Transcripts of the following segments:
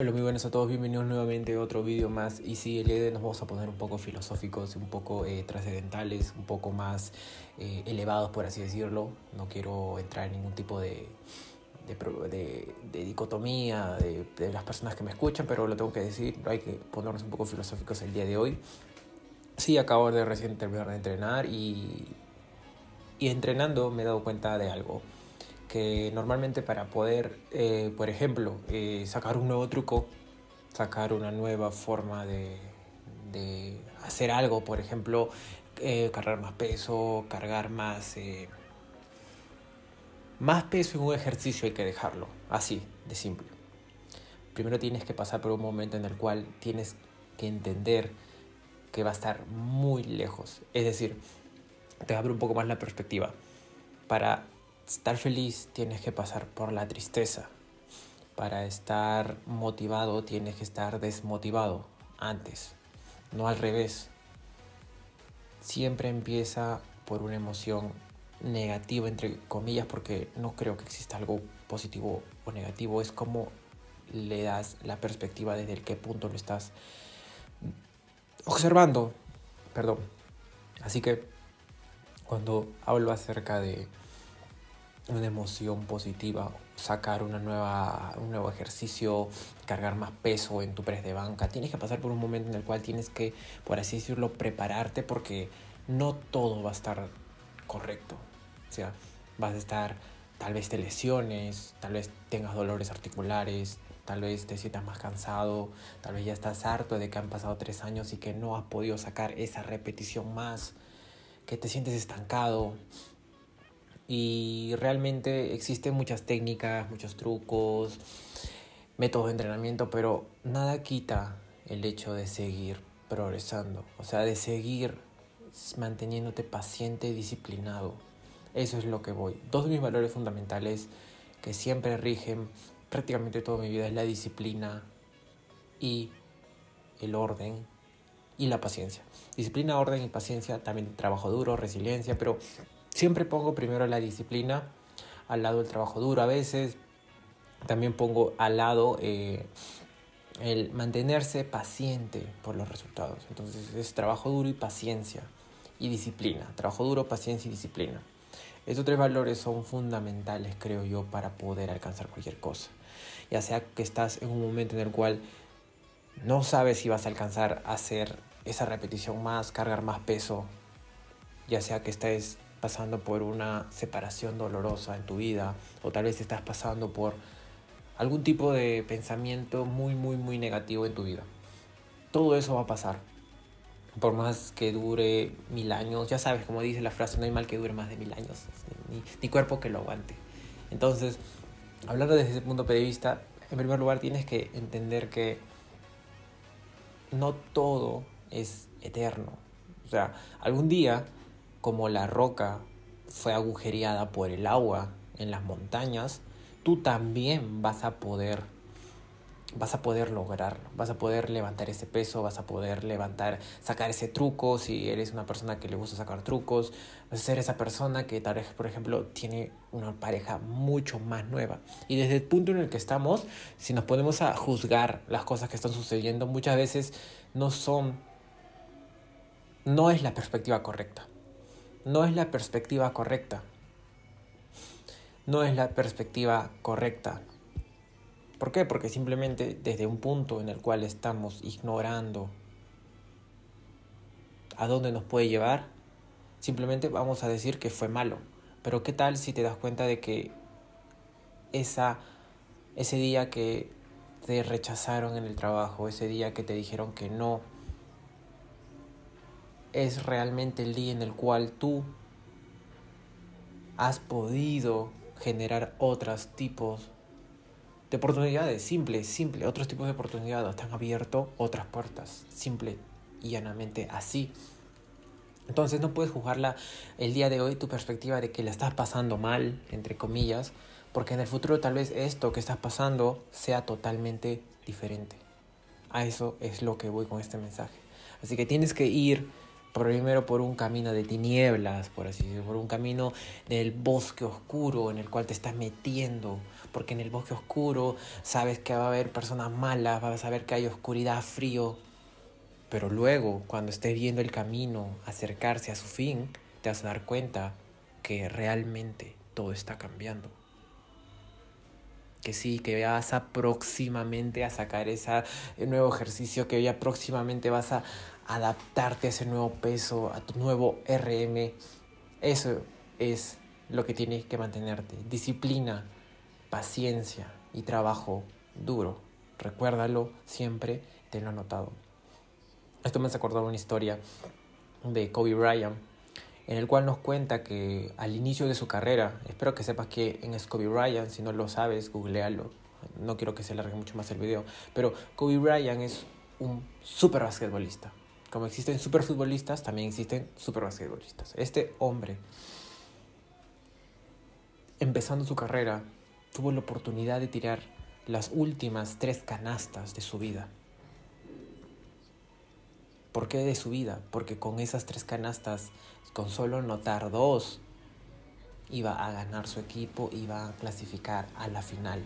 Hola, muy buenas a todos, bienvenidos nuevamente a otro vídeo más. Y sí, el día de hoy nos vamos a poner un poco filosóficos, un poco eh, trascendentales, un poco más eh, elevados, por así decirlo. No quiero entrar en ningún tipo de, dicotomía de, de, las personas que me escuchan, pero lo tengo que decir, hay que ponernos un poco filosóficos el día de hoy. Sí, acabo de recién terminar de entrenar y, y entrenando me he dado cuenta de algo que normalmente para poder, eh, por ejemplo, eh, sacar un nuevo truco, sacar una nueva forma de, hacer algo, por ejemplo, eh, cargar más peso, cargar más, más peso en un ejercicio hay que dejarlo, así, de simple. Primero tienes que pasar por un momento en el cual tienes que entender que va a estar muy lejos, es decir, te abre un poco más la perspectiva. Para estar feliz tienes que pasar por la tristeza. Para estar motivado tienes que estar desmotivado antes, no al revés. Siempre empieza por una emoción negativa, entre comillas, porque no creo que exista algo positivo o negativo. Es como le das la perspectiva desde el qué punto lo estás observando. Perdón. Así que cuando hablo acerca de una emoción positiva, sacar una nueva, un nuevo ejercicio, cargar más peso en tu press de banca. Tienes que pasar por un momento en el cual tienes que, por así decirlo, prepararte porque no todo va a estar correcto. O sea, vas a estar, tal vez te lesiones, tal vez tengas dolores articulares, tal vez te sientas más cansado, tal vez ya estás harto de que han pasado tres años y que no has podido sacar esa repetición más, que te sientes estancado, y realmente existen muchas técnicas, muchos trucos, métodos de entrenamiento, pero nada quita el hecho de seguir progresando, o sea, de seguir manteniéndote paciente y disciplinado. Eso es lo que voy. Dos de mis valores fundamentales que siempre rigen prácticamente toda mi vida es la disciplina y el orden y la paciencia. Disciplina, orden y paciencia, también trabajo duro, resiliencia, pero Siempre pongo primero la disciplina, al lado el trabajo duro a veces. También pongo al lado eh, el mantenerse paciente por los resultados. Entonces es trabajo duro y paciencia y disciplina. Trabajo duro, paciencia y disciplina. Estos tres valores son fundamentales, creo yo, para poder alcanzar cualquier cosa. Ya sea que estás en un momento en el cual no sabes si vas a alcanzar a hacer esa repetición más, cargar más peso, ya sea que estés pasando por una separación dolorosa en tu vida o tal vez estás pasando por algún tipo de pensamiento muy, muy, muy negativo en tu vida. Todo eso va a pasar. Por más que dure mil años, ya sabes, como dice la frase, no hay mal que dure más de mil años, ni, cuerpo que lo aguante. Entonces, hablando desde ese punto de vista, en primer lugar tienes que entender que no todo es eterno. O sea, algún día como la roca fue agujereada por el agua en las montañas, tú también vas a poder vas a poder lograrlo, vas a poder levantar ese peso, vas a poder levantar, sacar ese truco, si eres una persona que le gusta sacar trucos, vas a ser esa persona que tal vez, por ejemplo, tiene una pareja mucho más nueva. Y desde el punto en el que estamos, si nos ponemos a juzgar las cosas que están sucediendo, muchas veces no son, no es la perspectiva correcta no es la perspectiva correcta. No es la perspectiva correcta. ¿Por qué? Porque simplemente desde un punto en el cual estamos ignorando a dónde nos puede llevar, simplemente vamos a decir que fue malo. Pero ¿qué tal si te das cuenta de que esa, ese día que te rechazaron en el trabajo, ese día que te dijeron que no, es realmente el día en el cual tú has podido generar otros tipos de oportunidades, simple, simple, otros tipos de oportunidades, te han abierto otras puertas, simple y llanamente así. Entonces no puedes juzgarla el día de hoy tu perspectiva de que la estás pasando mal, entre comillas, porque en el futuro tal vez esto que estás pasando sea totalmente diferente. A eso es lo que voy con este mensaje. Así que tienes que ir primero por un camino de tinieblas, por así decirlo, por un camino del bosque oscuro en el cual te estás metiendo, porque en el bosque oscuro sabes que va a haber personas malas, vas a saber que hay oscuridad, frío, pero luego cuando estés viendo el camino acercarse a su fin, te vas a dar cuenta que realmente todo está cambiando. Que sí, que vas a próximamente a sacar ese nuevo ejercicio, que ya próximamente vas a adaptarte a ese nuevo peso, a tu nuevo RM. Eso es lo que tienes que mantenerte. Disciplina, paciencia y trabajo duro. Recuérdalo siempre, tenlo anotado. Esto me hace acordar una historia de Kobe Bryant, en el cual nos cuenta que al inicio de su carrera, espero que sepas que en es Kobe Bryant, si no lo sabes, googlealo. No quiero que se alargue mucho más el video, pero Kobe Bryant es un super basquetbolista. Como existen super futbolistas, también existen super basquetbolistas. Este hombre, empezando su carrera, tuvo la oportunidad de tirar las últimas tres canastas de su vida. ¿Por qué de su vida? Porque con esas tres canastas, con solo notar dos, iba a ganar su equipo, iba a clasificar a la final.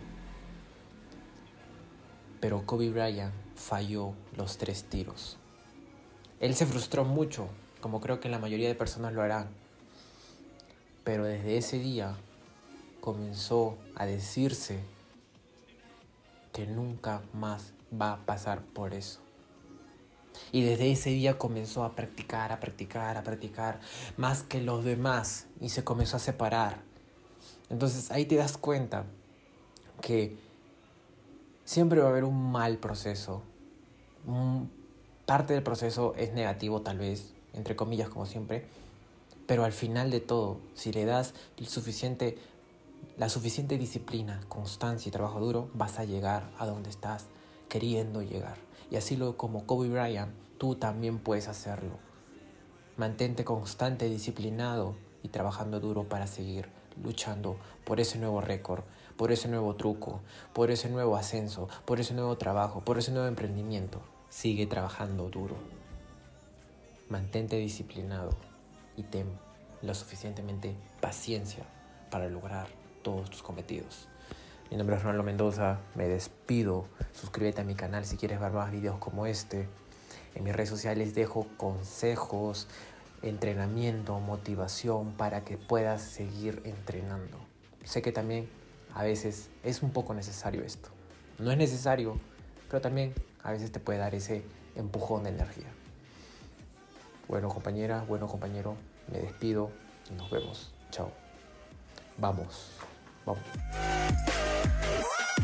Pero Kobe Bryant falló los tres tiros. Él se frustró mucho, como creo que la mayoría de personas lo harán. Pero desde ese día comenzó a decirse que nunca más va a pasar por eso. Y desde ese día comenzó a practicar, a practicar, a practicar más que los demás y se comenzó a separar. Entonces ahí te das cuenta que siempre va a haber un mal proceso. parte del proceso es negativo tal vez, entre comillas como siempre, pero al final de todo, si le das suficiente, la suficiente disciplina, constancia y trabajo duro, vas a llegar a donde estás queriendo llegar. Y así lo como Kobe Bryant, tú también puedes hacerlo. Mantente constante, disciplinado y trabajando duro para seguir luchando por ese nuevo récord, por ese nuevo truco, por ese nuevo ascenso, por ese nuevo trabajo, por ese nuevo emprendimiento. Sigue trabajando duro. Mantente disciplinado y ten lo suficientemente paciencia para lograr todos tus cometidos. Mi nombre es Ronaldo Mendoza, me despido. Suscríbete a mi canal si quieres ver más videos como este. En mis redes sociales dejo consejos, entrenamiento, motivación para que puedas seguir entrenando. Sé que también a veces es un poco necesario esto. No es necesario, pero también a veces te puede dar ese empujón de energía. Bueno compañera, bueno compañero, me despido y nos vemos. Chao. Vamos. Vamos. Yeah.